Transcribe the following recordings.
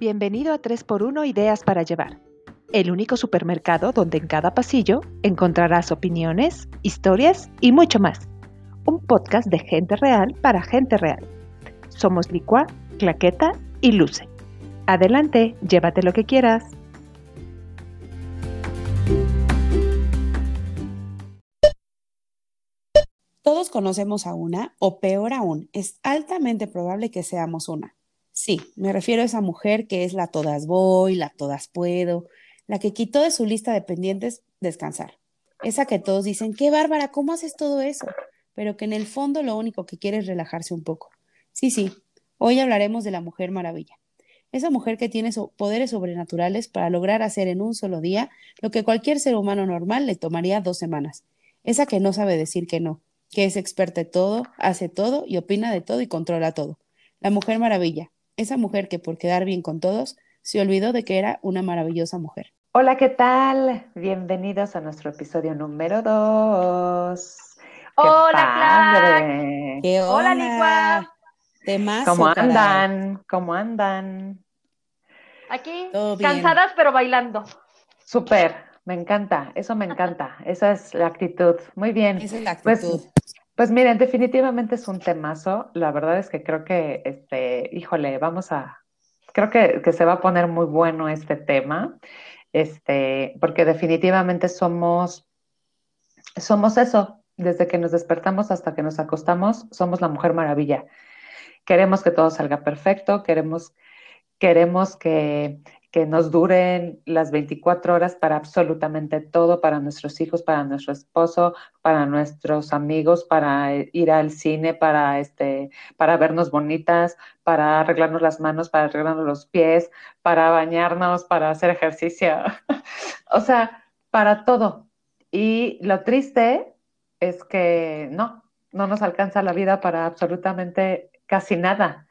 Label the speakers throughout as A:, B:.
A: Bienvenido a 3x1 Ideas para Llevar, el único supermercado donde en cada pasillo encontrarás opiniones, historias y mucho más. Un podcast de gente real para gente real. Somos Licua, Claqueta y Luce. Adelante, llévate lo que quieras.
B: Todos conocemos a una, o peor aún, es altamente probable que seamos una. Sí, me refiero a esa mujer que es la todas voy, la todas puedo, la que quitó de su lista de pendientes descansar. Esa que todos dicen, qué bárbara, ¿cómo haces todo eso? Pero que en el fondo lo único que quiere es relajarse un poco. Sí, sí, hoy hablaremos de la mujer maravilla. Esa mujer que tiene poderes sobrenaturales para lograr hacer en un solo día lo que cualquier ser humano normal le tomaría dos semanas. Esa que no sabe decir que no, que es experta en todo, hace todo y opina de todo y controla todo. La mujer maravilla, esa mujer que por quedar bien con todos se olvidó de que era una maravillosa mujer.
C: Hola, ¿qué tal? Bienvenidos a nuestro episodio número 2.
D: Hola,
B: ¿Qué
D: Hola, Licua.
C: ¿Cómo andan? ¿Cómo andan?
D: Aquí, cansadas pero bailando.
C: Súper, me encanta, eso me encanta, esa es la actitud. Muy bien.
B: Esa es la pues, actitud.
C: Pues miren, definitivamente es un temazo. La verdad es que creo que, este, híjole, vamos a, creo que, se va a poner muy bueno este tema, este, porque definitivamente somos, somos eso, desde que nos despertamos hasta que nos acostamos, somos la mujer maravilla. Queremos que todo salga perfecto, queremos, queremos que, que nos duren las 24 horas para absolutamente todo, para nuestros hijos, para nuestro esposo, para nuestros amigos, para ir al cine, para, este, para vernos bonitas, para arreglarnos las manos, para arreglarnos los pies, para bañarnos, para hacer ejercicio. o sea, para todo. Y lo triste es que no, no nos alcanza la vida para absolutamente casi nada.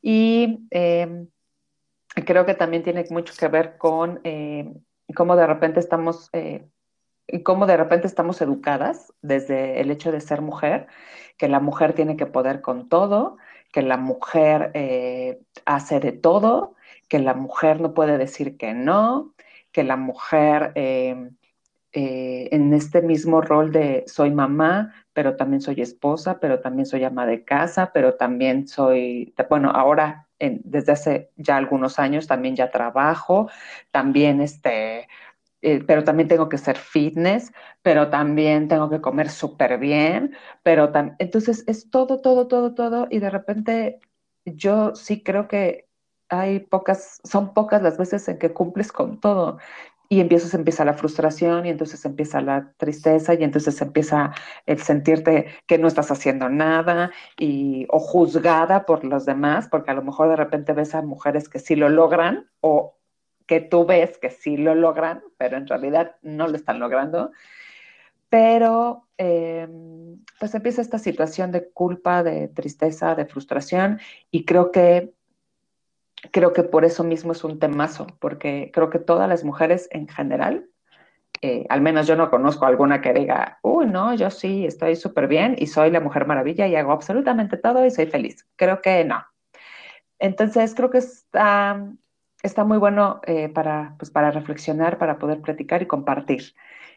C: Y eh, creo que también tiene mucho que ver con eh, cómo de repente estamos, eh, cómo de repente estamos educadas desde el hecho de ser mujer, que la mujer tiene que poder con todo, que la mujer eh, hace de todo, que la mujer no puede decir que no, que la mujer en este mismo rol de soy mamá, pero también soy esposa, pero también soy ama de casa, pero también soy, bueno, ahora desde hace ya algunos años también ya trabajo, también este, eh, pero también tengo que ser fitness, pero también tengo que comer súper bien, pero entonces es todo, todo, todo, todo, y de repente yo sí creo que hay pocas, son pocas las veces en que cumples con todo y entonces empieza la frustración y entonces empieza la tristeza y entonces empieza el sentirte que no estás haciendo nada y, o juzgada por los demás, porque a lo mejor de repente ves a mujeres que sí lo logran o que tú ves que sí lo logran, pero en realidad no lo están logrando. Pero em, pues empieza esta situación de culpa, de tristeza, de frustración y creo que creo que por eso mismo es un temazo, porque creo que todas las mujeres en general, eh, al menos yo no conozco alguna que diga, uy, no, yo sí, estoy súper bien y soy la mujer maravilla y hago absolutamente todo y soy feliz. Creo que no. Entonces, creo que está, está muy bueno eh, para, pues, para reflexionar, para poder platicar y compartir,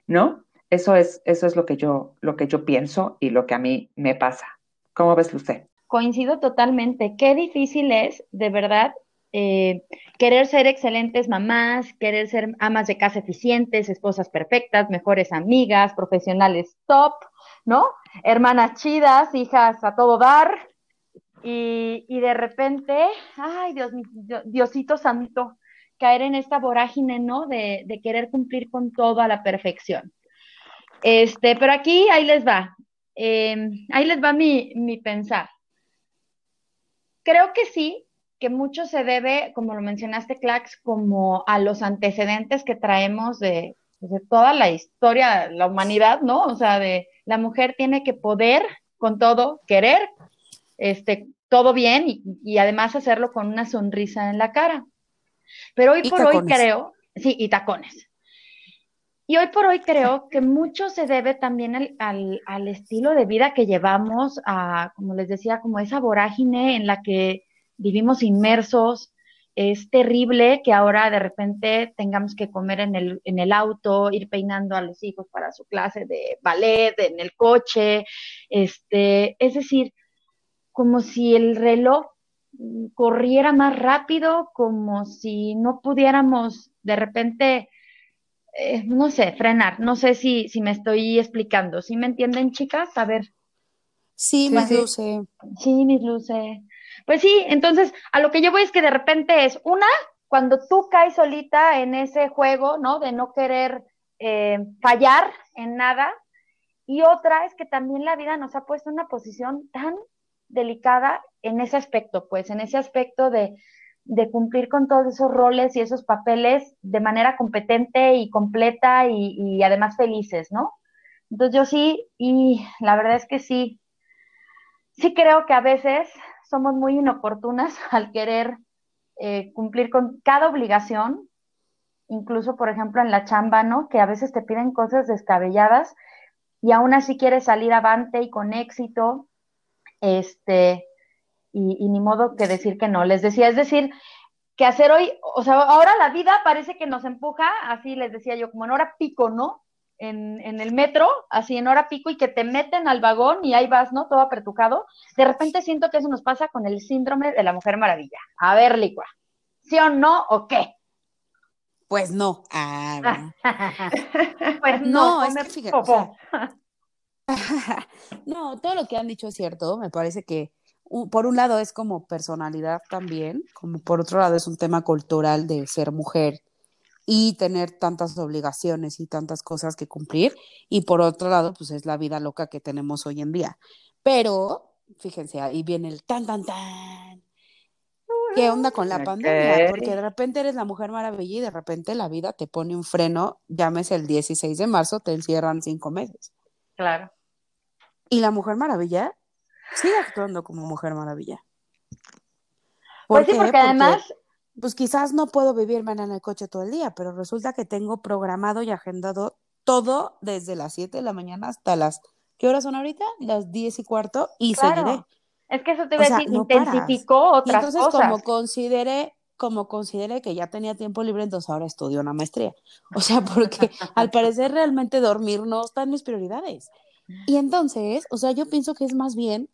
C: ¿no? Eso es, eso es lo, que yo, lo que yo pienso y lo que a mí me pasa. ¿Cómo ves, Luce?
D: Coincido totalmente. Qué difícil es, de verdad, eh, querer ser excelentes mamás, querer ser amas de casa eficientes, esposas perfectas, mejores amigas, profesionales top, ¿no? Hermanas chidas, hijas a todo dar. Y, de repente, ay, Dios, Diosito santo, caer en esta vorágine, ¿no? De, querer cumplir con todo a la perfección. Este, pero aquí, ahí les va. Eh, ahí les va mi, mi pensar. Creo que sí, que mucho se debe, como lo mencionaste, Clax, como a los antecedentes que traemos de, de toda la historia de la humanidad, ¿no? O sea, de la mujer tiene que poder con todo, querer, este, todo bien y, además hacerlo con una sonrisa en la cara. Pero hoy por hoy creo, sí, y tacones. Y hoy por hoy creo que mucho se debe también al, al, al, estilo de vida que llevamos, a, como les decía, como esa vorágine en la que vivimos inmersos, es terrible que ahora de repente tengamos que comer en el, en el auto, ir peinando a los hijos para su clase de ballet, en el coche, este, es decir, como si el reloj corriera más rápido, como si no pudiéramos de repente, eh, no sé, frenar. No sé si, si me estoy explicando. ¿Sí me entienden, chicas? A ver.
B: Sí, mis luces.
D: Sí, mis luces. Pues sí, entonces a lo que yo voy es que de repente es una, cuando tú caes solita en ese juego, ¿no? De no querer eh, fallar en nada. Y otra es que también la vida nos ha puesto en una posición tan delicada en ese aspecto, pues, en ese aspecto de, cumplir con todos esos roles y esos papeles de manera competente y completa y, y, además felices, ¿no? Entonces yo sí, y la verdad es que sí, sí creo que a veces somos muy inoportunas al querer eh, cumplir con cada obligación, incluso, por ejemplo, en la chamba, ¿no? Que a veces te piden cosas descabelladas y aún así quieres salir avante y con éxito, este, y, ni modo que decir que no. Les decía, es decir, que hacer hoy, o sea, ahora la vida parece que nos empuja, así les decía yo, como en hora pico, ¿no? En, en, el metro, así en hora pico, y que te meten al vagón y ahí vas, ¿no? Todo apertucado. De repente siento que eso nos pasa con el síndrome de la Mujer Maravilla. A ver, Licua, ¿sí o no o qué?
B: Pues no. Ah,
D: pues no, es que fíjate,
B: no, todo lo que han dicho es cierto. Me parece que por un lado es como personalidad también, como por otro lado es un tema cultural de ser mujer y tener tantas obligaciones y tantas cosas que cumplir. Y por otro lado, pues es la vida loca que tenemos hoy en día. Pero, fíjense, ahí viene el tan, tan, tan. ¿Qué onda con la pandemia? Porque de repente eres la mujer maravilla y de repente la vida te pone un freno, llámese el 16 de marzo, te encierran cinco meses.
D: Claro.
B: Y la Mujer Maravilla sigue actuando como Mujer Maravilla.
D: pues sí, porque, además...
B: Pues quizás no puedo vivirme en el coche todo el día, pero resulta que tengo programado y agendado todo desde las 7 de la mañana hasta las... ¿Qué horas son ahorita? Las 10 y cuarto y seguiré.
D: Es que eso te iba a decir, intensificó otras
B: entonces, como consideré como consideré que ya tenía tiempo libre, entonces ahora estudio una maestría. O sea, porque al parecer realmente dormir no está en mis prioridades. Y entonces, o sea, yo pienso que es más bien,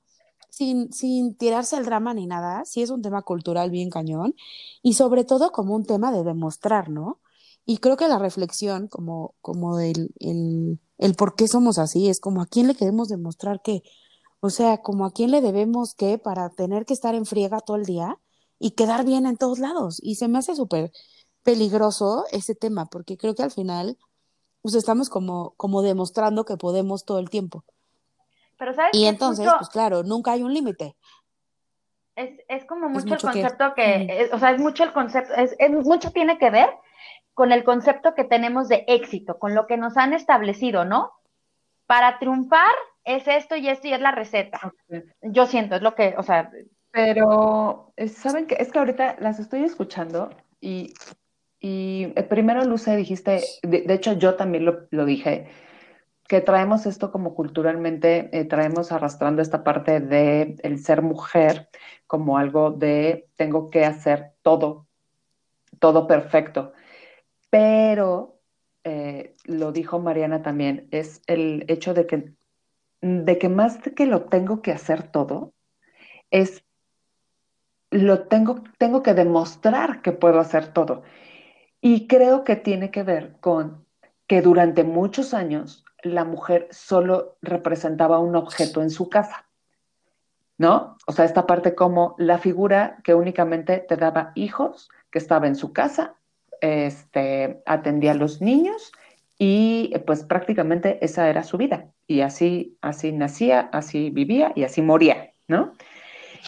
B: sin, sin tirarse el drama ni nada, sí es un tema cultural bien cañón, y sobre todo como un tema de demostrar, ¿no? Y creo que la reflexión, como, como el, el, por qué somos así, es como a quién le queremos demostrar que, o sea, como a quién le debemos que para tener que estar en friega todo el día y quedar bien en todos lados. Y se me hace súper peligroso ese tema, porque creo que al final pues estamos como, como demostrando que podemos todo el tiempo.
D: Pero ¿sabes
B: y entonces, pues claro, nunca hay un límite.
D: Es, es, como mucho, el concepto que, o sea, es mucho el concepto, es, es, mucho tiene que ver con el concepto que tenemos de éxito, con lo que nos han establecido, ¿no? Para triunfar es esto y esto y es la receta. Yo siento, es lo que, o sea.
C: Pero, ¿saben qué? Es que ahorita las estoy escuchando y y eh, primero, Luce, dijiste, de, hecho yo también lo, dije, que traemos esto como culturalmente, eh, traemos arrastrando esta parte de el ser mujer como algo de tengo que hacer todo, todo perfecto. Pero, eh, lo dijo Mariana también, es el hecho de que, de que más de que lo tengo que hacer todo, es lo tengo, tengo que demostrar que puedo hacer todo. Y creo que tiene que ver con que durante muchos años la mujer solo representaba un objeto en su casa, ¿no? O sea, esta parte como la figura que únicamente te daba hijos, que estaba en su casa, este, atendía a los niños y pues prácticamente esa era su vida. Y así, así nacía, así vivía y así moría, ¿no?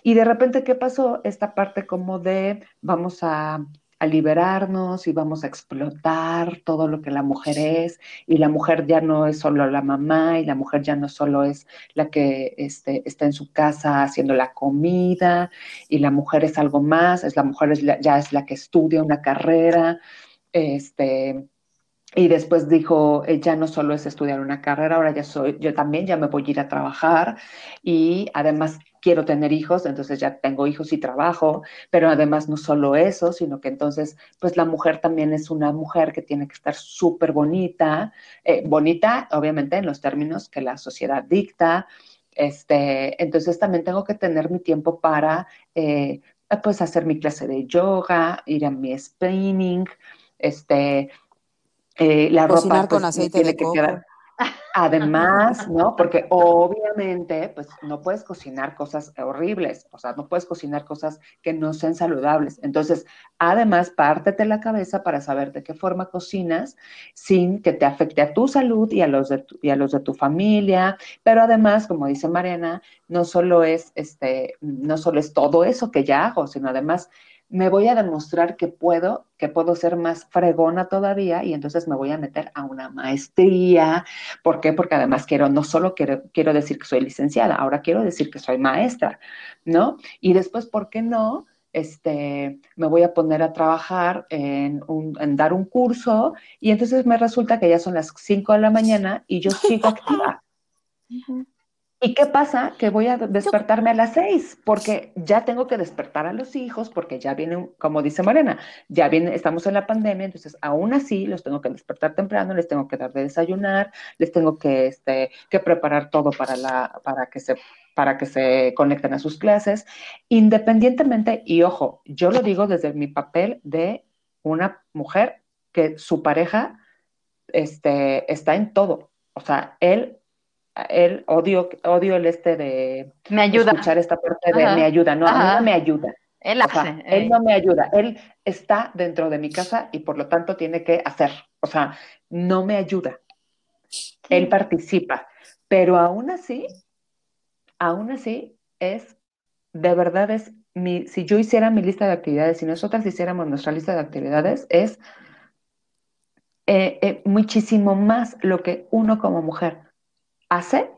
C: Y de repente, ¿qué pasó? Esta parte como de vamos a a liberarnos y vamos a explotar todo lo que la mujer es y la mujer ya no es solo la mamá y la mujer ya no solo es la que este, está en su casa haciendo la comida y la mujer es algo más, es la mujer ya es la que estudia una carrera, este, y después dijo, eh, ya no solo es estudiar una carrera, ahora ya soy, yo también ya me voy a ir a trabajar y además quiero tener hijos, entonces ya tengo hijos y trabajo, pero además no solo eso, sino que entonces, pues la mujer también es una mujer que tiene que estar súper bonita, eh, bonita obviamente en los términos que la sociedad dicta, este, entonces también tengo que tener mi tiempo para, eh, pues hacer mi clase de yoga, ir a mi spinning, este, eh, la
B: Cocinar
C: ropa
B: con
C: pues,
B: aceite
C: tiene
B: de
C: que
B: coco.
C: quedar. Además, ¿no? Porque obviamente, pues no puedes cocinar cosas horribles, o sea, no puedes cocinar cosas que no sean saludables. Entonces, además, pártete la cabeza para saber de qué forma cocinas sin que te afecte a tu salud y a los de tu, y a los de tu familia. Pero además, como dice Mariana, no solo es este, no solo es todo eso que ya hago, sino además me voy a demostrar que puedo, que puedo ser más fregona todavía y entonces me voy a meter a una maestría. ¿Por qué? Porque además quiero, no solo quiero, quiero decir que soy licenciada, ahora quiero decir que soy maestra, ¿no? Y después, ¿por qué no? Este, me voy a poner a trabajar en, dar un curso y entonces me resulta que ya son las 5 de la mañana y yo sigo activa. ¿Y qué pasa? Que voy a despertarme a las seis, porque ya tengo que despertar a los hijos, porque ya viene, como dice Morena, ya viene, estamos en la pandemia, entonces aún así los tengo que despertar temprano, les tengo que dar de desayunar, les tengo que, este, que preparar todo para, la, para, que se, para que se conecten a sus clases, independientemente, y ojo, yo lo digo desde mi papel de una mujer que su pareja este, está en todo, o sea, él él odio, odio el este de
D: me ayuda.
C: escuchar esta parte de Ajá. me ayuda. No, Ajá. a mí no me ayuda.
D: Él
C: o
D: hace.
C: Sea, él no me ayuda. Él está dentro de mi casa y por lo tanto tiene que hacer. O sea, no me ayuda. Él participa. Pero aún así, aún así es, de verdad es, mi, si yo hiciera mi lista de actividades, si nosotras hiciéramos nuestra lista de actividades, es eh, eh, muchísimo más lo que uno como mujer hace,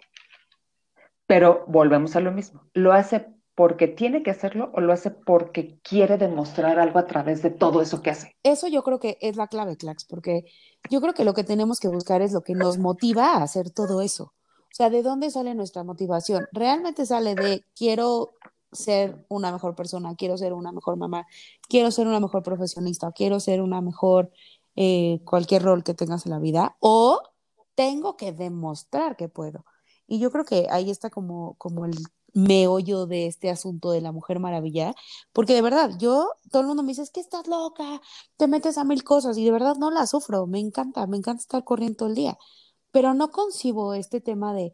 C: pero volvemos a lo mismo. Lo hace porque tiene que hacerlo o lo hace porque quiere demostrar algo a través de todo eso que hace.
B: Eso yo creo que es la clave, Clax, porque yo creo que lo que tenemos que buscar es lo que nos motiva a hacer todo eso. O sea, ¿de dónde sale nuestra motivación? Realmente sale de quiero ser una mejor persona, quiero ser una mejor mamá, quiero ser una mejor profesionista, quiero ser una mejor eh, cualquier rol que tengas en la vida, o tengo que demostrar que puedo. Y yo creo que ahí está como, como el meollo de este asunto de la mujer maravilla, porque de verdad, yo, todo el mundo me dice, es que estás loca, te metes a mil cosas y de verdad no la sufro, me encanta, me encanta estar corriendo todo el día, pero no concibo este tema de,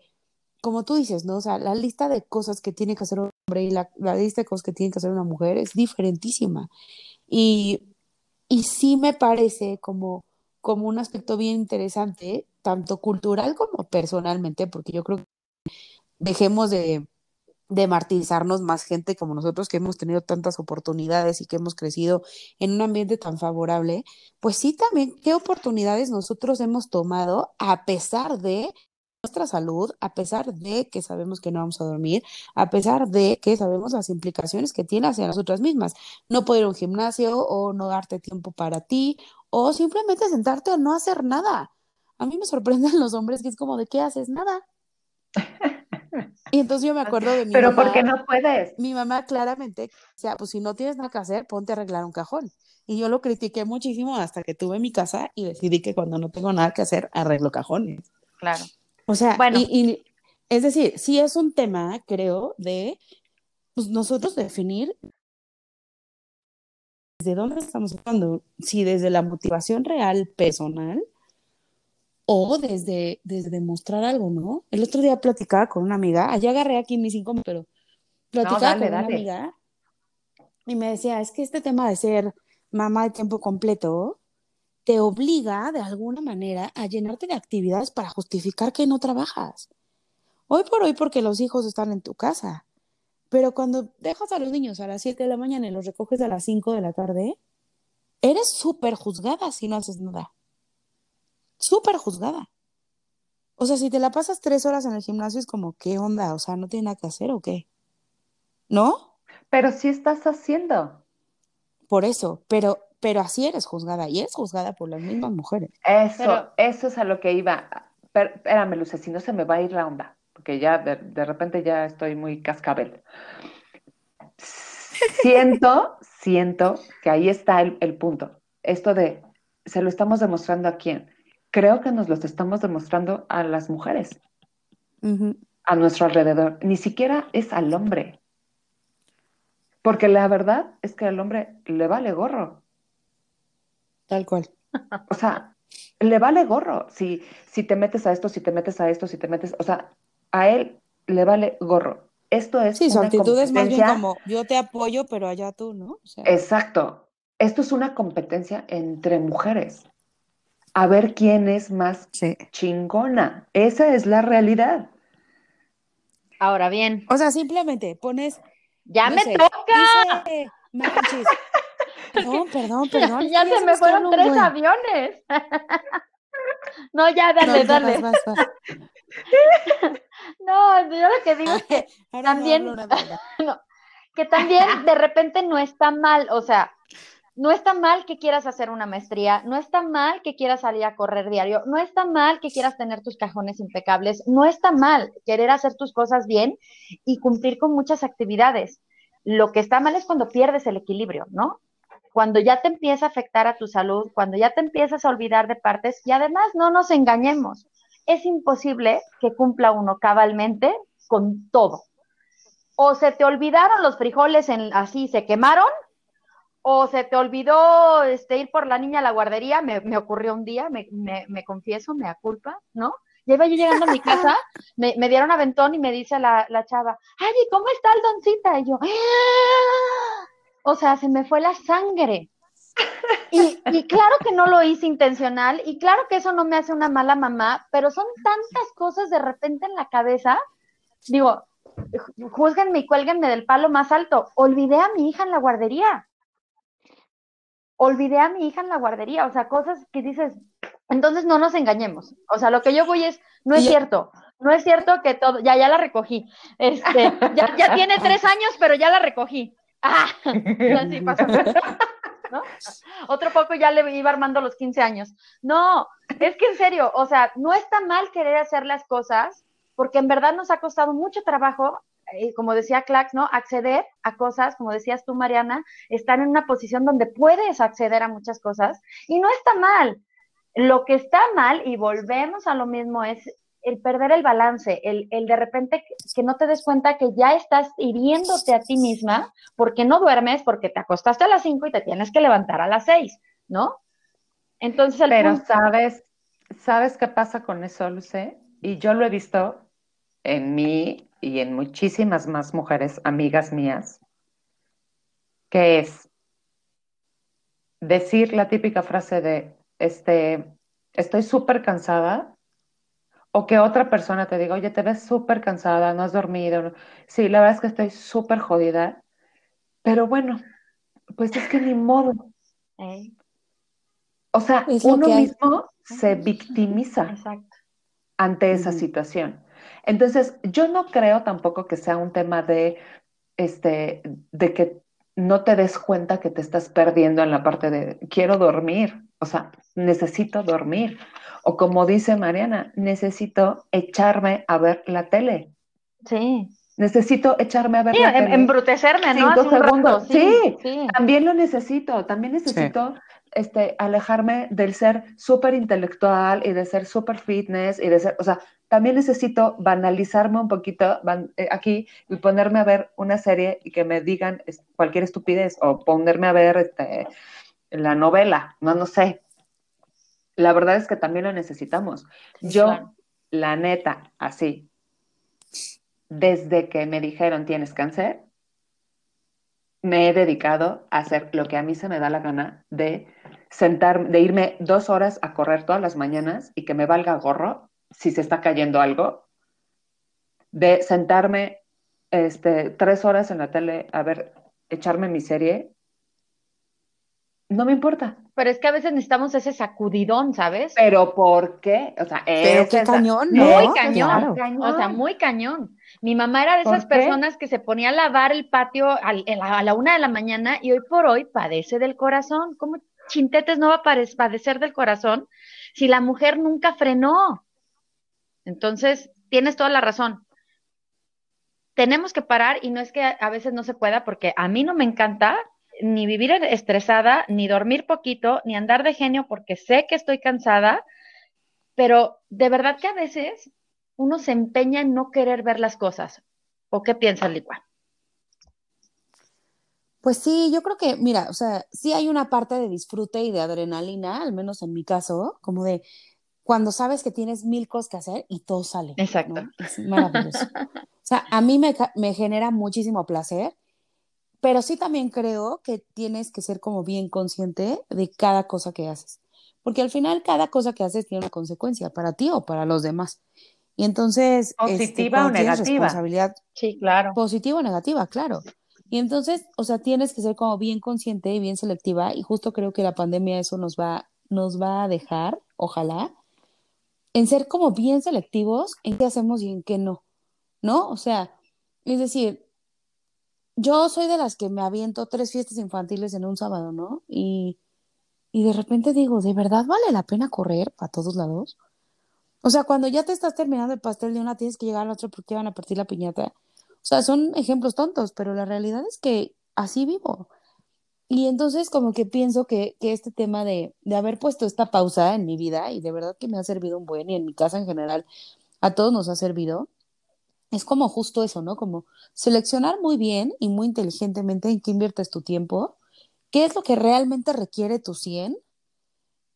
B: como tú dices, ¿no? O sea, la lista de cosas que tiene que hacer un hombre y la, la lista de cosas que tiene que hacer una mujer es diferentísima. Y, y sí me parece como, como un aspecto bien interesante tanto cultural como personalmente, porque yo creo que dejemos de, martirizarnos más gente como nosotros que hemos tenido tantas oportunidades y que hemos crecido en un ambiente tan favorable, pues sí también qué oportunidades nosotros hemos tomado a pesar de nuestra salud, a pesar de que sabemos que no vamos a dormir, a pesar de que sabemos las implicaciones que tiene hacia nosotras mismas. No poder ir a un gimnasio o no darte tiempo para ti o simplemente sentarte a no hacer nada a mí me sorprenden los hombres que es como, ¿de qué haces? Nada. Y entonces yo me acuerdo de mi
C: Pero
B: mamá.
C: ¿por qué no puedes?
B: Mi mamá claramente, o sea, pues si no tienes nada que hacer, ponte a arreglar un cajón. Y yo lo critiqué muchísimo hasta que tuve mi casa y decidí que cuando no tengo nada que hacer, arreglo cajones.
D: Claro.
B: O sea,
D: Bueno.
B: y, y es decir, sí es un tema, creo, de pues, nosotros definir desde dónde estamos hablando, si desde la motivación real personal o desde, desde demostrar algo, ¿no? El otro día platicaba con una amiga, allá agarré aquí mis cinco, pero platicaba
C: dale,
B: con una amiga y me decía, es que este tema de ser mamá de tiempo completo te obliga de alguna manera a llenarte de actividades para justificar que no trabajas. Hoy por hoy porque los hijos están en tu casa, pero cuando dejas a los niños a las 7 de la mañana y los recoges a las 5 de la tarde, eres súper juzgada si no haces nada. Súper juzgada. O sea, si te la pasas tres horas en el gimnasio es como, ¿qué onda? O sea, ¿no tiene nada que hacer o qué? ¿No?
C: Pero sí estás haciendo.
B: Por eso, pero pero así eres juzgada y eres juzgada por las mismas mujeres.
C: Eso, eso es a lo que iba. Pero, espérame, Luce, si no se me va a ir la onda, porque ya de, de repente ya estoy muy cascabel. Siento, siento que ahí está el, el punto. Esto de, ¿se lo estamos demostrando a quién? Creo que nos lo estamos demostrando a las mujeres, a nuestro alrededor. Ni siquiera es al hombre. Porque la verdad es que al hombre le vale gorro.
B: Tal cual.
C: O sea, le vale gorro. Si, si te metes a esto, si te metes a esto, si te metes, o sea, a él le vale gorro. Esto es
B: Sí, su actitud es más bien como yo te apoyo, pero allá tú, ¿no? O sea,
C: Exacto. Esto es una competencia entre mujeres. A ver quién es más
B: sí.
C: chingona. Esa es la realidad.
D: Ahora bien,
B: O sea, simplemente pones.
D: ya
B: no
D: me
B: sé,
D: toca.
B: dice. Perdón, perdón, perdón.
D: ya se me fueron tres
B: buen.
D: aviones. no, ya, dale,
B: No,
D: dale.
B: vas, vas, vas.
D: No, yo lo que digo es que
B: Ahora no
D: También- que también de repente no está mal, o sea, no está mal que quieras hacer una maestría, no está mal que quieras salir a correr diario, no está mal que quieras tener tus cajones impecables, no está mal querer hacer tus cosas bien y cumplir con muchas actividades. Lo que está mal es cuando pierdes el equilibrio, ¿no? Cuando ya te empieza a afectar a tu salud, cuando ya te empiezas a olvidar de partes y además no nos engañemos, es imposible que cumpla uno cabalmente con todo o se te olvidaron los frijoles en, así, se quemaron, o se te olvidó este, ir por la niña a la guardería, me, me ocurrió un día, me, me, me confieso, me culpa, ¿no? Ya iba yo llegando a mi casa, me, dieron aventón y me dice la, la chava, ay, ¿y ¿cómo está el doncita? Y yo, "Ah". o sea, se me fue la sangre. Y, y claro que no lo hice intencional, y claro que eso no me hace una mala mamá, pero son tantas cosas de repente en la cabeza, digo, júzguenme y cuélguenme del palo más alto. Olvidé a mi hija en la guardería. Olvidé a mi hija en la guardería. O sea, cosas que dices. Entonces no nos engañemos. O sea, lo que yo voy es, no es cierto. No es cierto que todo, ya, ya la recogí. Este, ya, ya tiene tres años, pero ya la recogí. Ah, así pasó. ¿No? Otro poco ya le iba armando los 15 años. No, es que en serio, o sea, no está mal querer hacer las cosas, porque en verdad nos ha costado mucho trabajo, como decía Clax, ¿no? Acceder a cosas, como decías tú, Mariana, estar en una posición donde puedes acceder a muchas cosas y no está mal. Lo que está mal, y volvemos a lo mismo, es el perder el balance, el, el de repente que, que no te des cuenta que ya estás hiriéndote a ti misma porque no duermes, porque te acostaste a las 5 y te tienes que levantar a las 6, ¿no? Entonces el
C: Pero
D: punto-
C: sabes, ¿sabes qué pasa con eso, Luce? Y yo lo he visto en mí y en muchísimas más mujeres, amigas mías, que es decir la típica frase de, este, estoy súper cansada, o que otra persona te diga, oye, te ves súper cansada, no has dormido. no". Sí, la verdad es que estoy súper jodida, pero bueno, pues es que ni modo.
D: Eh,
C: O sea, uno mismo se victimiza
D: exacto.
C: ante esa situación. Entonces, yo no creo tampoco que sea un tema de, este, de que no te des cuenta que te estás perdiendo en la parte de quiero dormir, o sea, necesito dormir. O como dice Mariana, necesito echarme a ver la tele.
D: Sí.
C: Necesito echarme a ver
D: Sí,
C: la
D: em-
C: tele.
D: embrutecerme, ¿no?
C: Cinco
D: rato,
C: segundos.
D: Sí,
C: Sí.
D: sí.
C: También lo necesito, también necesito este, alejarme del ser súper intelectual y de ser súper fitness y de ser, o sea, también necesito banalizarme un poquito ban- eh, aquí y ponerme a ver una serie y que me digan cualquier estupidez o ponerme a ver este, la novela, no, no sé. La verdad es que también lo necesitamos. Yo,
D: claro.
C: la neta, así, desde que me dijeron tienes cáncer, me he dedicado a hacer lo que a mí se me da la gana de sentar, de irme dos horas a correr todas las mañanas y que me valga gorro si se está cayendo algo, de sentarme este, tres horas en la tele a ver, echarme mi serie no me importa.
D: Pero es que a veces necesitamos ese sacudidón, ¿sabes?
C: Pero ¿por qué? O sea,
B: Pero
C: esa
B: qué
C: es
B: cañón, ¿no?
D: Muy cañón,
C: Claro.
D: o sea, muy cañón. Mi mamá era de
C: ¿Por
D: esas
C: qué?
D: personas que se ponía a lavar el patio en la- a la una de la mañana y hoy por hoy padece del corazón. ¿Cómo chintetes no va a padecer del corazón si la mujer nunca frenó? Entonces, tienes toda la razón. Tenemos que parar y no es que a a veces no se pueda porque a mí no me encanta ni vivir estresada, ni dormir poquito, ni andar de genio porque sé que estoy cansada, pero de verdad que a veces uno se empeña en no querer ver las cosas. ¿O qué piensas, Licua?
B: Pues sí, yo creo que, mira, o sea, sí hay una parte de disfrute y de adrenalina, al menos en mi caso, como de cuando sabes que tienes mil cosas que hacer y todo sale. ¿no?
D: Exacto.
B: Es maravilloso. O sea, a mí me, me genera muchísimo placer, pero sí también creo que tienes que ser como bien consciente de cada cosa que haces, porque al final cada cosa que haces tiene una consecuencia para ti o para los demás. Y entonces, este,
C: Positiva o negativa.
B: responsabilidad
D: Sí, claro.
B: positiva o negativa, claro. Y entonces, o sea, tienes que ser como bien consciente y bien selectiva y justo creo que la pandemia eso nos va, nos va a dejar, ojalá, en ser como bien selectivos en qué hacemos y en qué no, ¿no? O sea, es decir, yo soy de las que me aviento tres fiestas infantiles en un sábado, ¿no? Y, y de repente digo, ¿de verdad vale la pena correr para todos lados? O sea, cuando ya te estás terminando el pastel de una, tienes que llegar al otro porque van a partir la piñata. O sea, son ejemplos tontos, pero la realidad es que así vivo. Y entonces como que pienso que, que este tema de, de haber puesto esta pausa en mi vida, y de verdad que me ha servido un buen, y en mi casa en general, a todos nos ha servido, es como justo eso, ¿no? Como seleccionar muy bien y muy inteligentemente en qué inviertes tu tiempo, qué es lo que realmente requiere tu 100,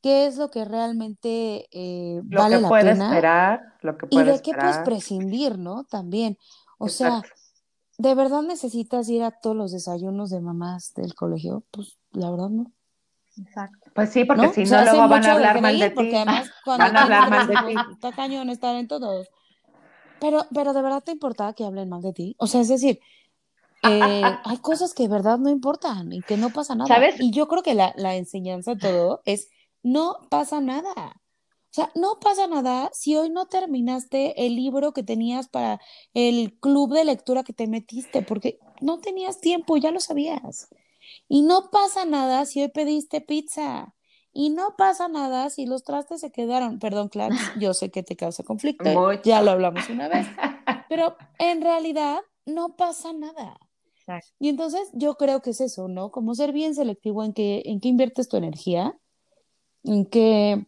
B: qué es lo que realmente eh,
C: Lo
B: vale
C: que
B: la
C: puede
B: pena
C: esperar, lo que
B: y de qué puedes prescindir, ¿no? También. O sea. ¿de verdad necesitas ir a todos los desayunos de mamás del colegio? Pues la verdad no.
D: Exacto.
C: Pues sí, porque
B: ¿no?
C: si no, luego van a hablar mal de
B: Porque
C: ti.
B: además cuando
C: Van a hablar mal de ti.
B: está cañón estar en todos. Pero, pero de verdad te importa que hablen mal de ti. O sea, es decir, eh, hay cosas que de verdad no importan y que no pasa nada.
D: ¿Sabes?
B: Y yo creo que la, la enseñanza de todo es no pasa nada. O sea, no pasa nada si hoy no terminaste el libro que tenías para el club de lectura que te metiste, porque no tenías tiempo, ya lo sabías. Y no pasa nada si hoy pediste pizza. Y no pasa nada si los trastes se quedaron. Perdón, Clax, yo sé que te causa conflicto.
C: Mucho.
B: Ya lo hablamos una vez. Pero en realidad no pasa nada.
D: Exacto.
B: Y entonces yo creo que es eso, ¿no? Como ser bien selectivo en qué, en qué inviertes tu energía, en qué,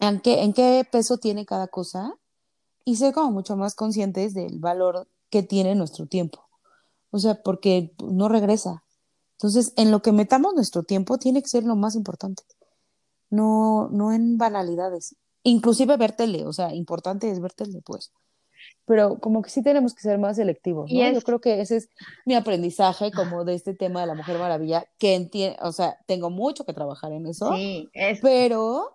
B: en qué, en qué peso tiene cada cosa y ser como mucho más conscientes del valor que tiene nuestro tiempo. O sea, porque no regresa. Entonces, en lo que metamos nuestro tiempo tiene que ser lo más importante, no, no en banalidades. Inclusive ver tele, o sea, importante es ver tele, pues. Pero como que sí tenemos que ser más selectivos, ¿no? Yo creo que ese es mi aprendizaje como de este tema de la Mujer Maravilla, que entiende, o sea, tengo mucho que trabajar en eso,
D: Sí, es,
B: pero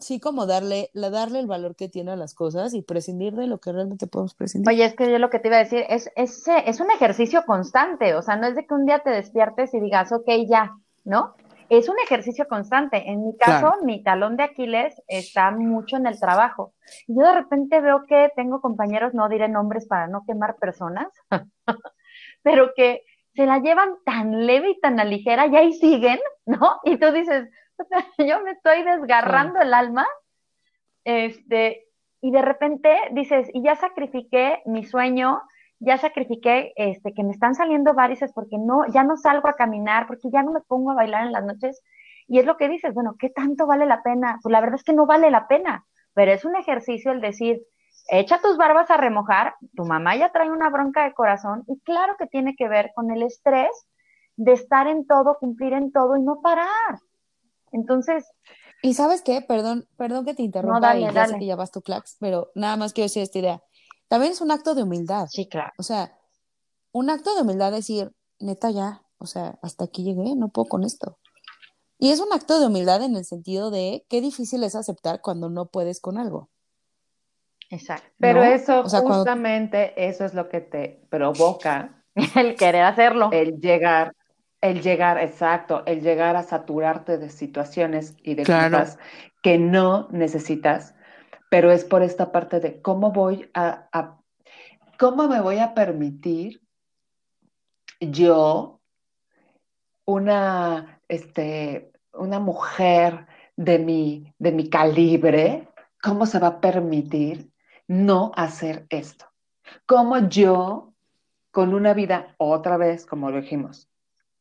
B: sí como darle, la- darle el valor que tiene a las cosas y prescindir de lo que realmente podemos prescindir.
D: Oye, es que yo lo que te iba a decir es, es, es un ejercicio constante, o sea, no es de que un día te despiertes y digas, ok, ya, ¿no? Es un ejercicio constante. En mi caso,
B: Claro.
D: mi talón de Aquiles está mucho en el trabajo. Yo de repente veo que tengo compañeros, no diré nombres para no quemar personas, pero que se la llevan tan leve y tan a ligera y ahí siguen, ¿no? Y tú dices, yo me estoy desgarrando el alma, este, y de repente dices, y ya sacrifiqué mi sueño, ya sacrifiqué este, que me están saliendo varices porque no, ya no salgo a caminar, porque ya no me pongo a bailar en las noches. Y es lo que dices, bueno, ¿qué tanto vale la pena? Pues la verdad es que no vale la pena, pero es un ejercicio el decir, echa tus barbas a remojar, tu mamá ya trae una bronca de corazón y claro que tiene que ver con el estrés de estar en todo, cumplir en todo y no parar. Entonces,
B: Y sabes qué, perdón, perdón que te interrumpa
D: dale,
B: y ya
D: dale.
B: sé que ya vas tu clax, pero nada más quiero decir esta idea. También es un acto de humildad.
D: sí, claro.
B: O sea, un acto de humildad decir, neta ya, o sea, hasta aquí llegué, no puedo con esto. Y es un acto de humildad en el sentido de qué difícil es aceptar cuando no puedes con algo.
D: Exacto.
C: Pero
B: ¿no?
C: eso,
B: O sea, cuando-
C: justamente, eso es lo que te provoca
D: El querer hacerlo.
C: el llegar El llegar, exacto, el llegar a saturarte de situaciones y de
B: Claro.
C: cosas que no necesitas, pero es por esta parte de cómo voy a, cómo me voy a permitir yo, una, este, una mujer de mi, de mi calibre, cómo se va a permitir no hacer esto. Cómo yo, con una vida, otra vez, como lo dijimos,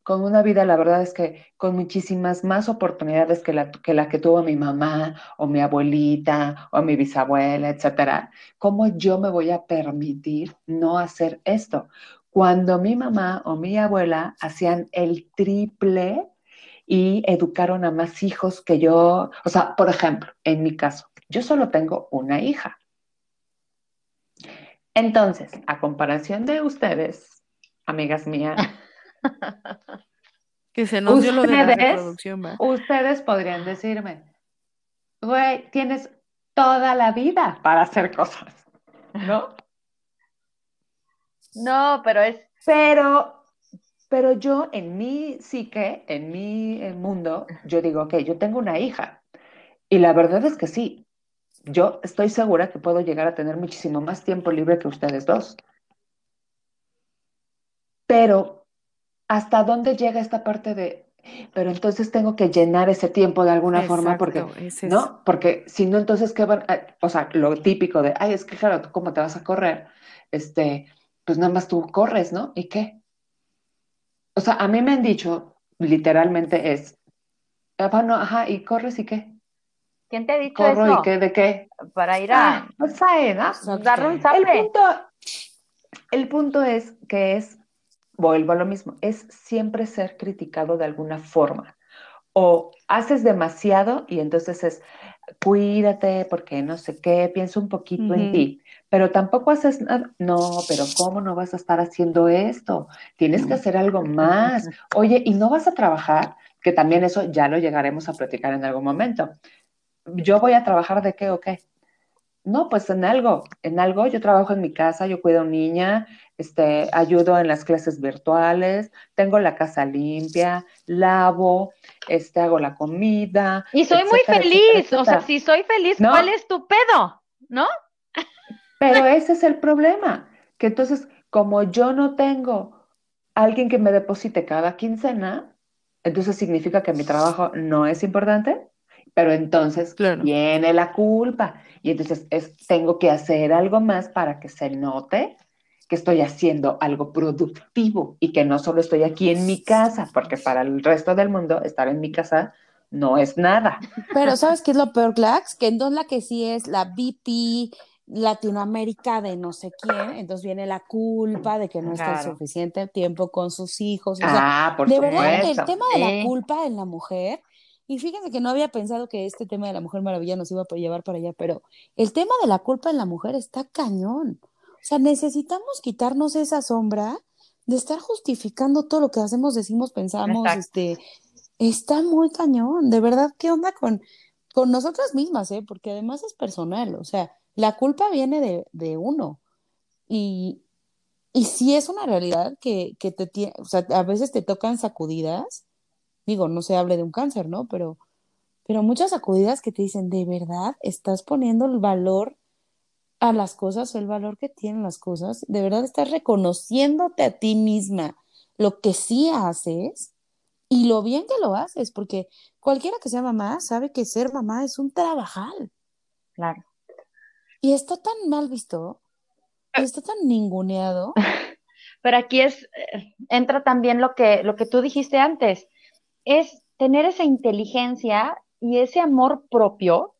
C: con una vida, la verdad es que con muchísimas más oportunidades que la que, que tuvo mi mamá o mi abuelita o mi bisabuela, etcétera, ¿cómo yo me voy a permitir no hacer esto? Cuando mi mamá o mi abuela hacían el triple y educaron a más hijos que yo, o sea, por ejemplo, en mi caso, yo solo tengo una hija. Entonces, a comparación de ustedes, amigas mías,
B: Que se nos dio lo de la reproducción, va.
C: Ustedes podrían decirme, güey, tienes toda la vida para hacer cosas, ¿no?
D: No, pero es,
C: Pero, pero yo en mi psique, en mi eh, mundo, yo digo, ok, yo tengo una hija. Y la verdad es que sí, yo estoy segura que puedo llegar a tener muchísimo más tiempo libre que ustedes dos. Pero, ¿hasta dónde llega esta parte de, pero entonces tengo que llenar ese tiempo de alguna forma porque
B: Exacto, ese es-
C: ¿no? Porque si no, entonces, ¿qué van? a- O sea, lo típico de, ay, es que claro, ¿tú cómo te vas a correr? Este, pues nada más tú corres, ¿no? ¿Y qué? O sea, a mí me han dicho, literalmente es, "Ah, bueno, ajá, ¿y corres y qué?
D: ¿quién te ha dicho
C: ¿Corro
D: eso?
C: y qué? ¿De qué?
D: Para ir a
C: Ah, pues ahí, ¿no?
D: darle un
C: El punto, el punto es que es, vuelvo a lo mismo, es siempre ser criticado de alguna forma. O haces demasiado y entonces es, cuídate porque no sé qué, piensa un poquito en ti, pero tampoco haces nada. No, pero ¿cómo no vas a estar haciendo esto? Tienes que hacer algo más. Oye, ¿y no vas a trabajar? Que también eso ya lo llegaremos a platicar en algún momento. ¿Yo voy a trabajar de qué o qué? No, pues en algo, en algo. Yo trabajo en mi casa, yo cuido a una niña, este, ayudo en las clases virtuales, tengo la casa limpia, lavo, este, hago la comida.
D: Y soy muy feliz,
C: etcétera,
D: o sea, si soy feliz,
C: No.
D: ¿cuál es tu pedo? ¿No?
C: Pero ese es el problema, que entonces, como yo no tengo alguien que me deposite cada quincena, entonces significa que mi trabajo no es importante, pero entonces
B: Claro.
C: viene la culpa y entonces es, tengo que hacer algo más para que se note que estoy haciendo algo productivo y que no solo estoy aquí en mi casa, porque para el resto del mundo estar en mi casa no es nada.
B: Pero ¿sabes qué es lo peor, Clax? Que entonces la que sí es la VP Latinoamérica de no sé quién, entonces viene la culpa de que no está suficiente tiempo con sus hijos. O sea,
C: ah, por
B: de verdad, el tema de la culpa en la mujer, y fíjense que no había pensado que este tema de la mujer maravilla nos iba a llevar para allá, pero el tema de la culpa en la mujer está cañón. O sea, necesitamos quitarnos esa sombra de estar justificando todo lo que hacemos, decimos, pensamos,
D: Exacto.
B: este, está muy cañón. De verdad, ¿qué onda con, con nosotras mismas, eh? Porque además es personal, o sea, la culpa viene de, de uno. Y, y sí es una realidad que, que te tiene, o sea, a veces te tocan sacudidas, digo, no se hable de un cáncer, ¿no? Pero, pero muchas sacudidas que te dicen, ¿de verdad estás poniendo el valor a las cosas, el valor que tienen las cosas? ¿De verdad estás reconociéndote a ti misma lo que sí haces y lo bien que lo haces? Porque cualquiera que sea mamá sabe que ser mamá es un trabajal.
D: Claro.
B: Y está tan mal visto, está tan ninguneado.
D: Pero aquí es, eh, entra también lo que, lo que tú dijiste antes, es tener esa inteligencia y ese amor propio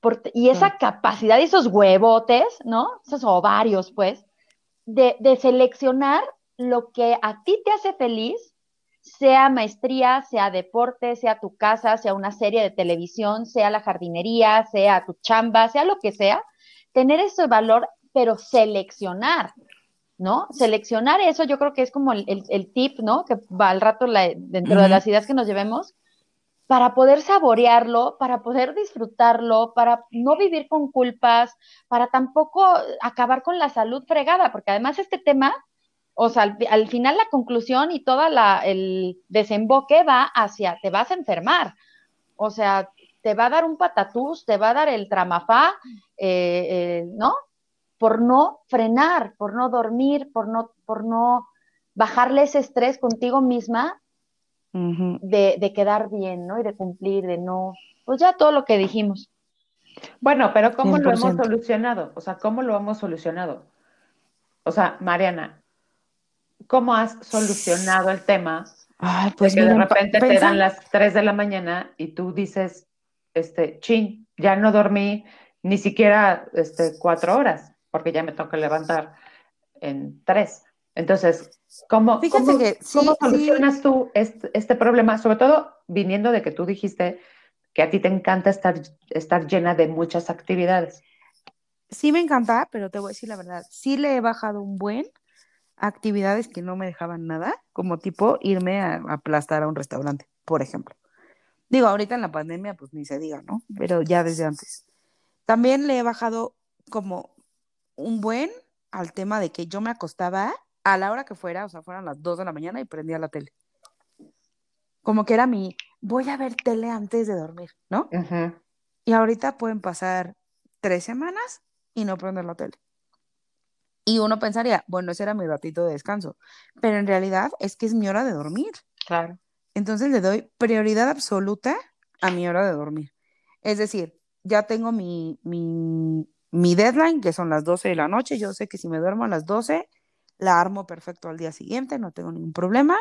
D: por- y esa capacidad y esos huevotes, ¿no? Esos ovarios, pues, de, de seleccionar lo que a ti te hace feliz, sea maestría, sea deporte, sea tu casa, sea una serie de televisión, sea la jardinería, sea tu chamba, sea lo que sea, tener ese valor, pero seleccionar, ¿no? Seleccionar eso yo creo que es como el, el- el tip, ¿no? Que va al rato la- dentro de las ideas que nos llevemos, para poder saborearlo, para poder disfrutarlo, para no vivir con culpas, para tampoco acabar con la salud fregada, porque además este tema O sea, al, final la conclusión y toda la, el desemboque va hacia, te vas a enfermar. O sea, te va a dar un patatús, te va a dar el tramafá, eh, eh, ¿no? Por no frenar, por no dormir, por no, por no bajarle ese estrés contigo misma de, de, quedar bien, ¿no? Y de cumplir, de no, pues ya todo lo que dijimos.
C: Bueno, pero ¿cómo lo hemos solucionado? O sea, ¿cómo lo hemos solucionado? O sea, Mariana, ¿cómo has solucionado el tema? Ay, pues de que de repente te dan las 3 de la mañana y tú dices, este, chin, ya no dormí ni siquiera este, cuatro horas, porque ya me toca levantar en tres. Entonces, ¿cómo, cómo, solucionas tú este, este, problema? Sobre todo viniendo de que tú dijiste que a ti te encanta estar, estar llena de muchas actividades.
B: Sí me encanta, pero te voy a decir la verdad, sí le he bajado un buen actividades que no me dejaban nada, como tipo irme a aplastar a un restaurante, por ejemplo. Digo, ahorita en la pandemia, pues ni se diga, ¿no? Pero ya desde antes. También le he bajado como un buen al tema de que yo me acostaba a la hora que fuera, o sea, fueran las 2 de la mañana y prendía la tele. Como que era mi, voy a ver tele antes de dormir, ¿no? Y ahorita pueden pasar tres semanas y no prender la tele. Y uno pensaría, bueno, ese era mi ratito de descanso, pero en realidad es que es mi hora de dormir.
D: Claro.
B: Entonces le doy prioridad absoluta a mi hora de dormir. Es decir, ya tengo mi, mi, mi deadline, que son las 12 de la noche. Yo sé que si me duermo a las 12, la armo perfecto al día siguiente, no tengo ningún problema.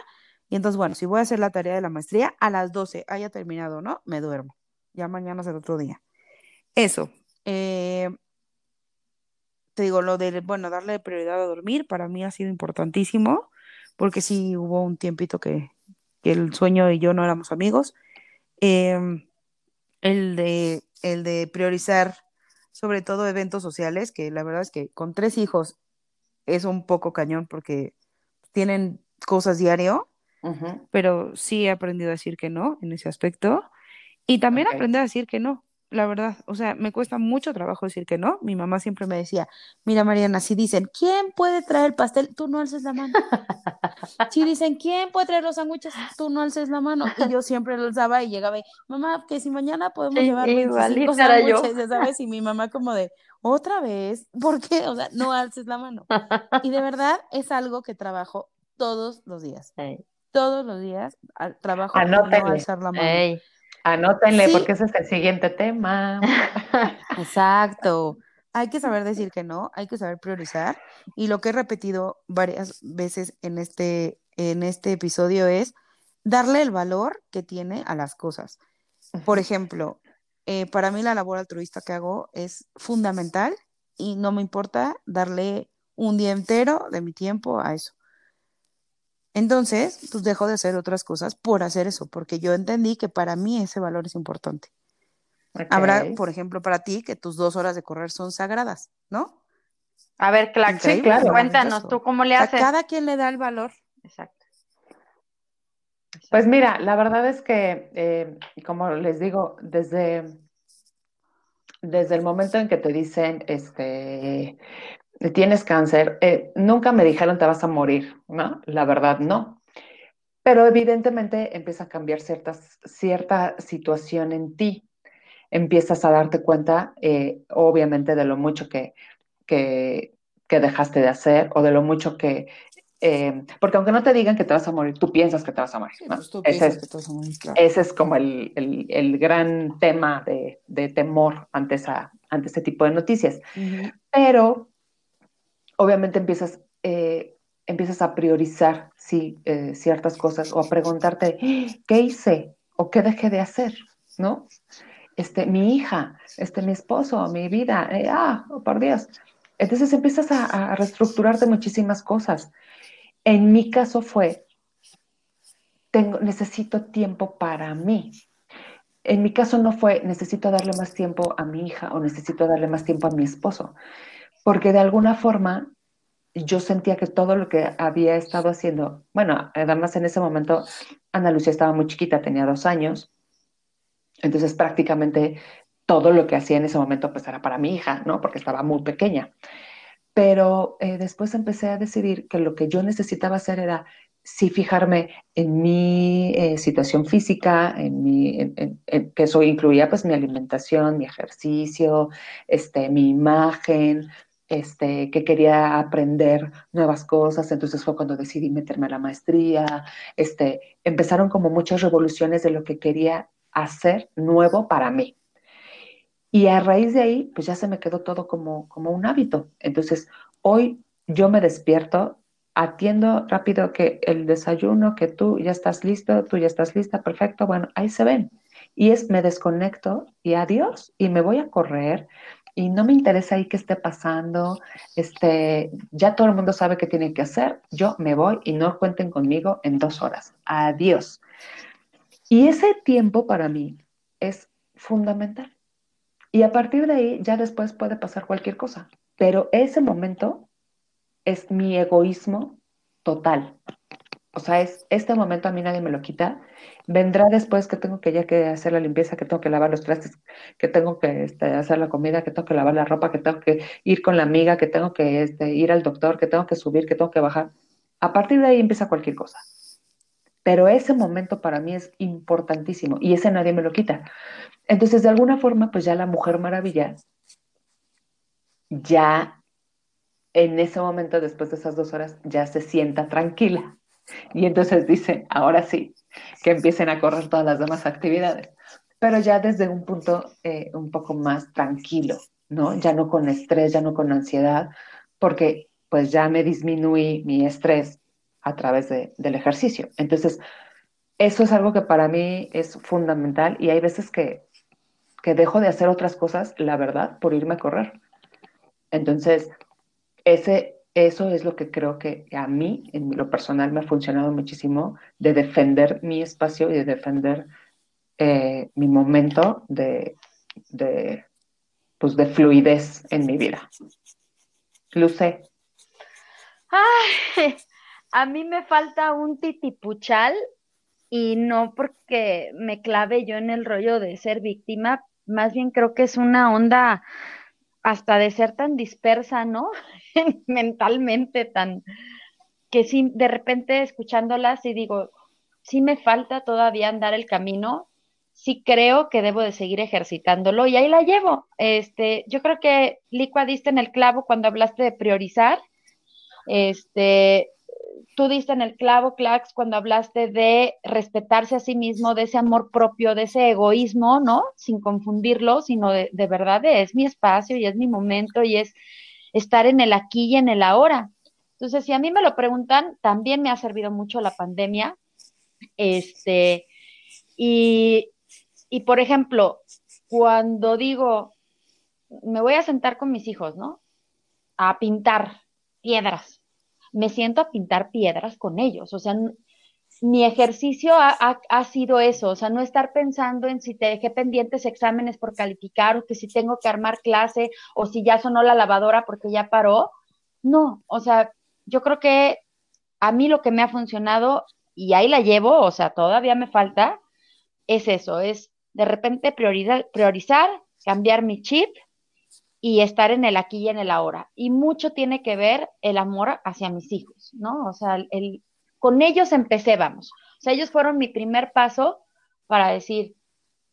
B: Y entonces, bueno, si voy a hacer la tarea de la maestría, a las 12 haya terminado, ¿no? Me duermo. Ya mañana será otro día. Eso. Eh, te digo, lo de, bueno, darle prioridad a dormir para mí ha sido importantísimo, porque sí hubo un tiempito que, el sueño y yo no éramos amigos. Em, el, de, el de priorizar sobre todo eventos sociales, que la verdad es que con tres hijos es un poco cañón porque tienen cosas diario, pero sí he aprendido a decir que no en ese aspecto. Y también aprender a decir que no la verdad. O sea, me cuesta mucho trabajo decir que no. Mi mamá siempre me decía, mira Mariana, si dicen, ¿quién puede traer el pastel? Tú no alces la mano. si dicen, ¿quién puede traer los sándwiches? Tú no alces la mano. Y yo siempre lo alzaba y llegaba y, mamá, que si mañana podemos llevar 25 sándwiches, ¿sabes? Y mi mamá como de, otra vez, ¿por qué? O sea, no alces la mano. Y de verdad es algo que trabajo todos los días. Todos los días trabajo no alzar la mano.
C: Anótenle porque ese es el siguiente tema.
B: Exacto. Hay que saber decir que no, hay que saber priorizar. Y lo que he repetido varias veces en este, en este episodio es darle el valor que tiene a las cosas. Por ejemplo, eh, para mí la labor altruista que hago es fundamental y no me importa darle un día entero de mi tiempo a eso. Entonces, pues dejo de hacer otras cosas por hacer eso, porque yo entendí que para mí ese valor es importante. Habrá, por ejemplo, para ti que tus dos horas de correr son sagradas, ¿no?
D: A ver, claro, sí, claro. cuéntanos tú cómo le haces.
B: cada quien le da el valor.
D: Exacto.
C: Pues mira, la verdad es que, eh, como les digo, desde, desde el momento en que te dicen, este, tienes cáncer, eh, nunca me dijeron te vas a morir, ¿no? La verdad, no. Pero evidentemente empieza a cambiar ciertas, cierta situación en ti. Empiezas a darte cuenta, eh, obviamente, de lo mucho que, que, dejaste de hacer o de lo mucho que... Eh, porque aunque no te digan que te vas a morir, tú piensas que te vas a morir. ese, es, como el, el, gran tema de, de, temor ante, esa, ante ese tipo de noticias. Pero obviamente empiezas, eh, empiezas a priorizar sí, eh, ciertas cosas o a preguntarte, ¿qué hice o qué dejé de hacer? ¿No? Este, mi hija, este, mi esposo, mi vida, eh, ah, oh, por Dios. Entonces empiezas a, a reestructurarte muchísimas cosas. En mi caso fue, tengo, necesito tiempo para mí. En mi caso no fue, necesito darle más tiempo a mi hija o necesito darle más tiempo a mi esposo porque de alguna forma yo sentía que todo lo que había estado haciendo, bueno, además en ese momento Ana Lucía estaba muy chiquita, tenía dos años, entonces prácticamente todo lo que hacía en ese momento pues era para mi hija, ¿no? Porque estaba muy pequeña. pero eh, después empecé a decidir que lo que yo necesitaba hacer era sí fijarme en mi eh, situación física, en mi, que eso incluía pues mi alimentación, mi ejercicio, este, mi imagen, este, que quería aprender nuevas cosas, entonces fue cuando decidí meterme a la maestría, este, empezaron como muchas revoluciones de lo que quería hacer nuevo para mí. Y a raíz de ahí, pues ya se me quedó todo como, como un hábito. Entonces, hoy yo me despierto, atiendo rápido que el desayuno, que tú ya estás listo, tú ya estás lista, perfecto, bueno, ahí se ven. Y es, me desconecto y adiós, y me voy a correr, y no me interesa ahí qué esté pasando, este, ya todo el mundo sabe qué tiene que hacer, yo me voy y no cuenten conmigo en dos horas, adiós. Y ese tiempo para mí es fundamental. Y a partir de ahí ya después puede pasar cualquier cosa, pero ese momento es mi egoísmo total. O sea, es este momento a mí nadie me lo quita. Vendrá después que tengo que ya que hacer la limpieza, que tengo que lavar los trastes, que tengo que este, hacer la comida, que tengo que lavar la ropa, que tengo que ir con la amiga, que tengo que este, ir al doctor, que tengo que subir, que tengo que bajar. A partir de ahí empieza cualquier cosa. Pero ese momento para mí es importantísimo y ese nadie me lo quita. Entonces, de alguna forma, pues ya la Mujer Maravilla, ya en ese momento, después de esas dos horas, ya se sienta tranquila. Y entonces dice, ahora sí, que empiecen a correr todas las demás actividades. Pero ya desde un punto eh, un poco más tranquilo, ¿no? Ya no con estrés, ya no con ansiedad, porque pues ya me disminuí mi estrés a través del ejercicio. Entonces, eso es algo que para mí es fundamental y hay veces que que dejo de hacer otras cosas, la verdad, por irme a correr. Entonces, ese, eso es lo que creo que a mí, en lo personal, me ha funcionado muchísimo de defender mi espacio y de defender eh, mi momento de, de, pues de fluidez en mi vida. Luce.
D: A mí me falta un titipuchal y no porque me clave yo en el rollo de ser víctima, más bien creo que es una onda hasta de ser tan dispersa, ¿no? Mentalmente, tan que sí, de repente escuchándolas y digo, sí me falta todavía andar el camino, sí creo que debo de seguir ejercitándolo y ahí la llevo. Este, yo creo que Licua diste en el clavo cuando hablaste de priorizar. Este, tú diste en el clavo, Clax, cuando hablaste de respetarse a sí mismo, de ese amor propio, de ese egoísmo, ¿no? Sin confundirlo, sino de, de verdad es mi espacio y es mi momento y es estar en el aquí y en el ahora. Entonces, si a mí me lo preguntan, también me ha servido mucho la pandemia. Este, y, y por ejemplo, cuando digo, me voy a sentar con mis hijos, ¿no? A pintar piedras me siento a pintar piedras con ellos. O sea, mi ejercicio ha, sido eso, o sea, no estar pensando en si te dejé pendientes exámenes por calificar o que si tengo que armar clase o si ya sonó la lavadora porque ya paró. No, o sea, yo creo que a mí lo que me ha funcionado y ahí la llevo, o sea, todavía me falta, es eso, es de repente priorizar, priorizar cambiar mi chip y estar en el aquí y en el ahora. Y mucho tiene que ver el amor hacia mis hijos, ¿no? O sea, el, con ellos empecé, vamos. O sea, ellos fueron mi primer paso para decir,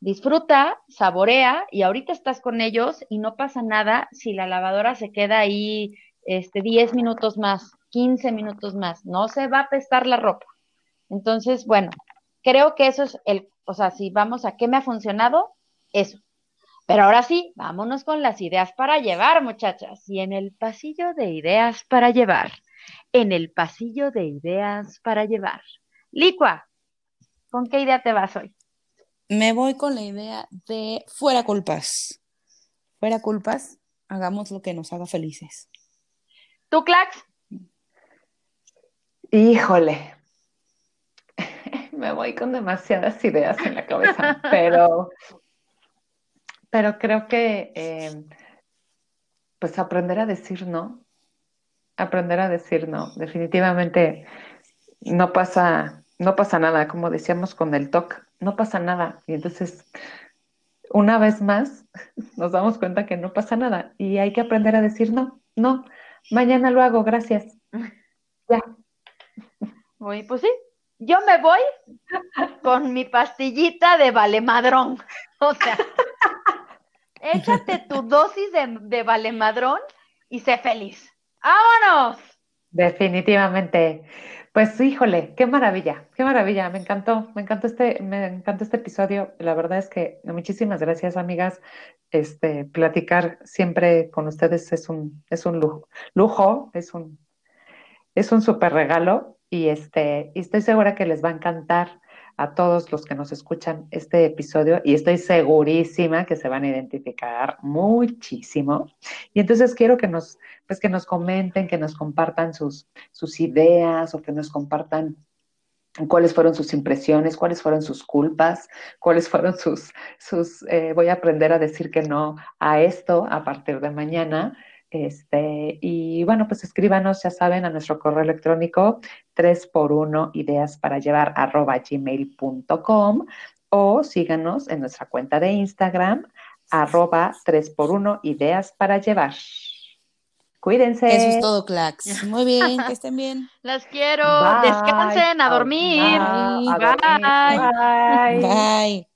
D: disfruta, saborea y ahorita estás con ellos y no pasa nada si la lavadora se queda ahí este 10 minutos más, 15 minutos más, no se va a pestar la ropa. Entonces, bueno, creo que eso es el, o sea, si vamos a qué me ha funcionado, eso, pero ahora sí, vámonos con las ideas para llevar, muchachas. Y en el pasillo de ideas para llevar, en el pasillo de ideas para llevar. Licua, ¿con qué idea te vas hoy?
B: Me voy con la idea de fuera culpas. Fuera culpas, hagamos lo que nos haga felices.
D: ¿Tú, Clax?
C: Híjole, me voy con demasiadas ideas en la cabeza, pero pero creo que eh, pues aprender a decir no, aprender a decir no, definitivamente no pasa, no pasa nada, como decíamos con el TOC, no pasa nada. Y entonces, una vez más, nos damos cuenta que no pasa nada y hay que aprender a decir no, no, Mañana lo hago, gracias. Ya.
D: Voy, pues sí, yo me voy con mi pastillita de valemadrón. O sea, échate tu dosis de, de valemadrón y sé feliz. ¡Vámonos!
C: Definitivamente. Pues híjole, qué maravilla, qué maravilla, me encantó, me encantó este, me encantó este episodio. La verdad es que muchísimas gracias, amigas. Este, platicar siempre con ustedes es un, es un lujo, lujo, es un, es un súper regalo y este, y estoy segura que les va a encantar a todos los que nos escuchan este episodio y estoy segurísima que se van a identificar muchísimo. Y entonces quiero que nos, pues que nos comenten, que nos compartan sus, sus ideas o que nos compartan cuáles fueron sus impresiones, cuáles fueron sus culpas, cuáles fueron sus, sus eh, voy a aprender a decir que no a esto a partir de mañana. Este, y bueno, pues escríbanos, ya saben, a nuestro correo electrónico 3 por 1 ideas para llevar arroba gmail.com o síganos en nuestra cuenta de Instagram arroba 3 por 1 ideas para llevar. Cuídense.
B: Eso es todo, Clax. Muy bien, que estén bien.
D: Las quiero. Descansen, a dormir.
B: Bye. Bye.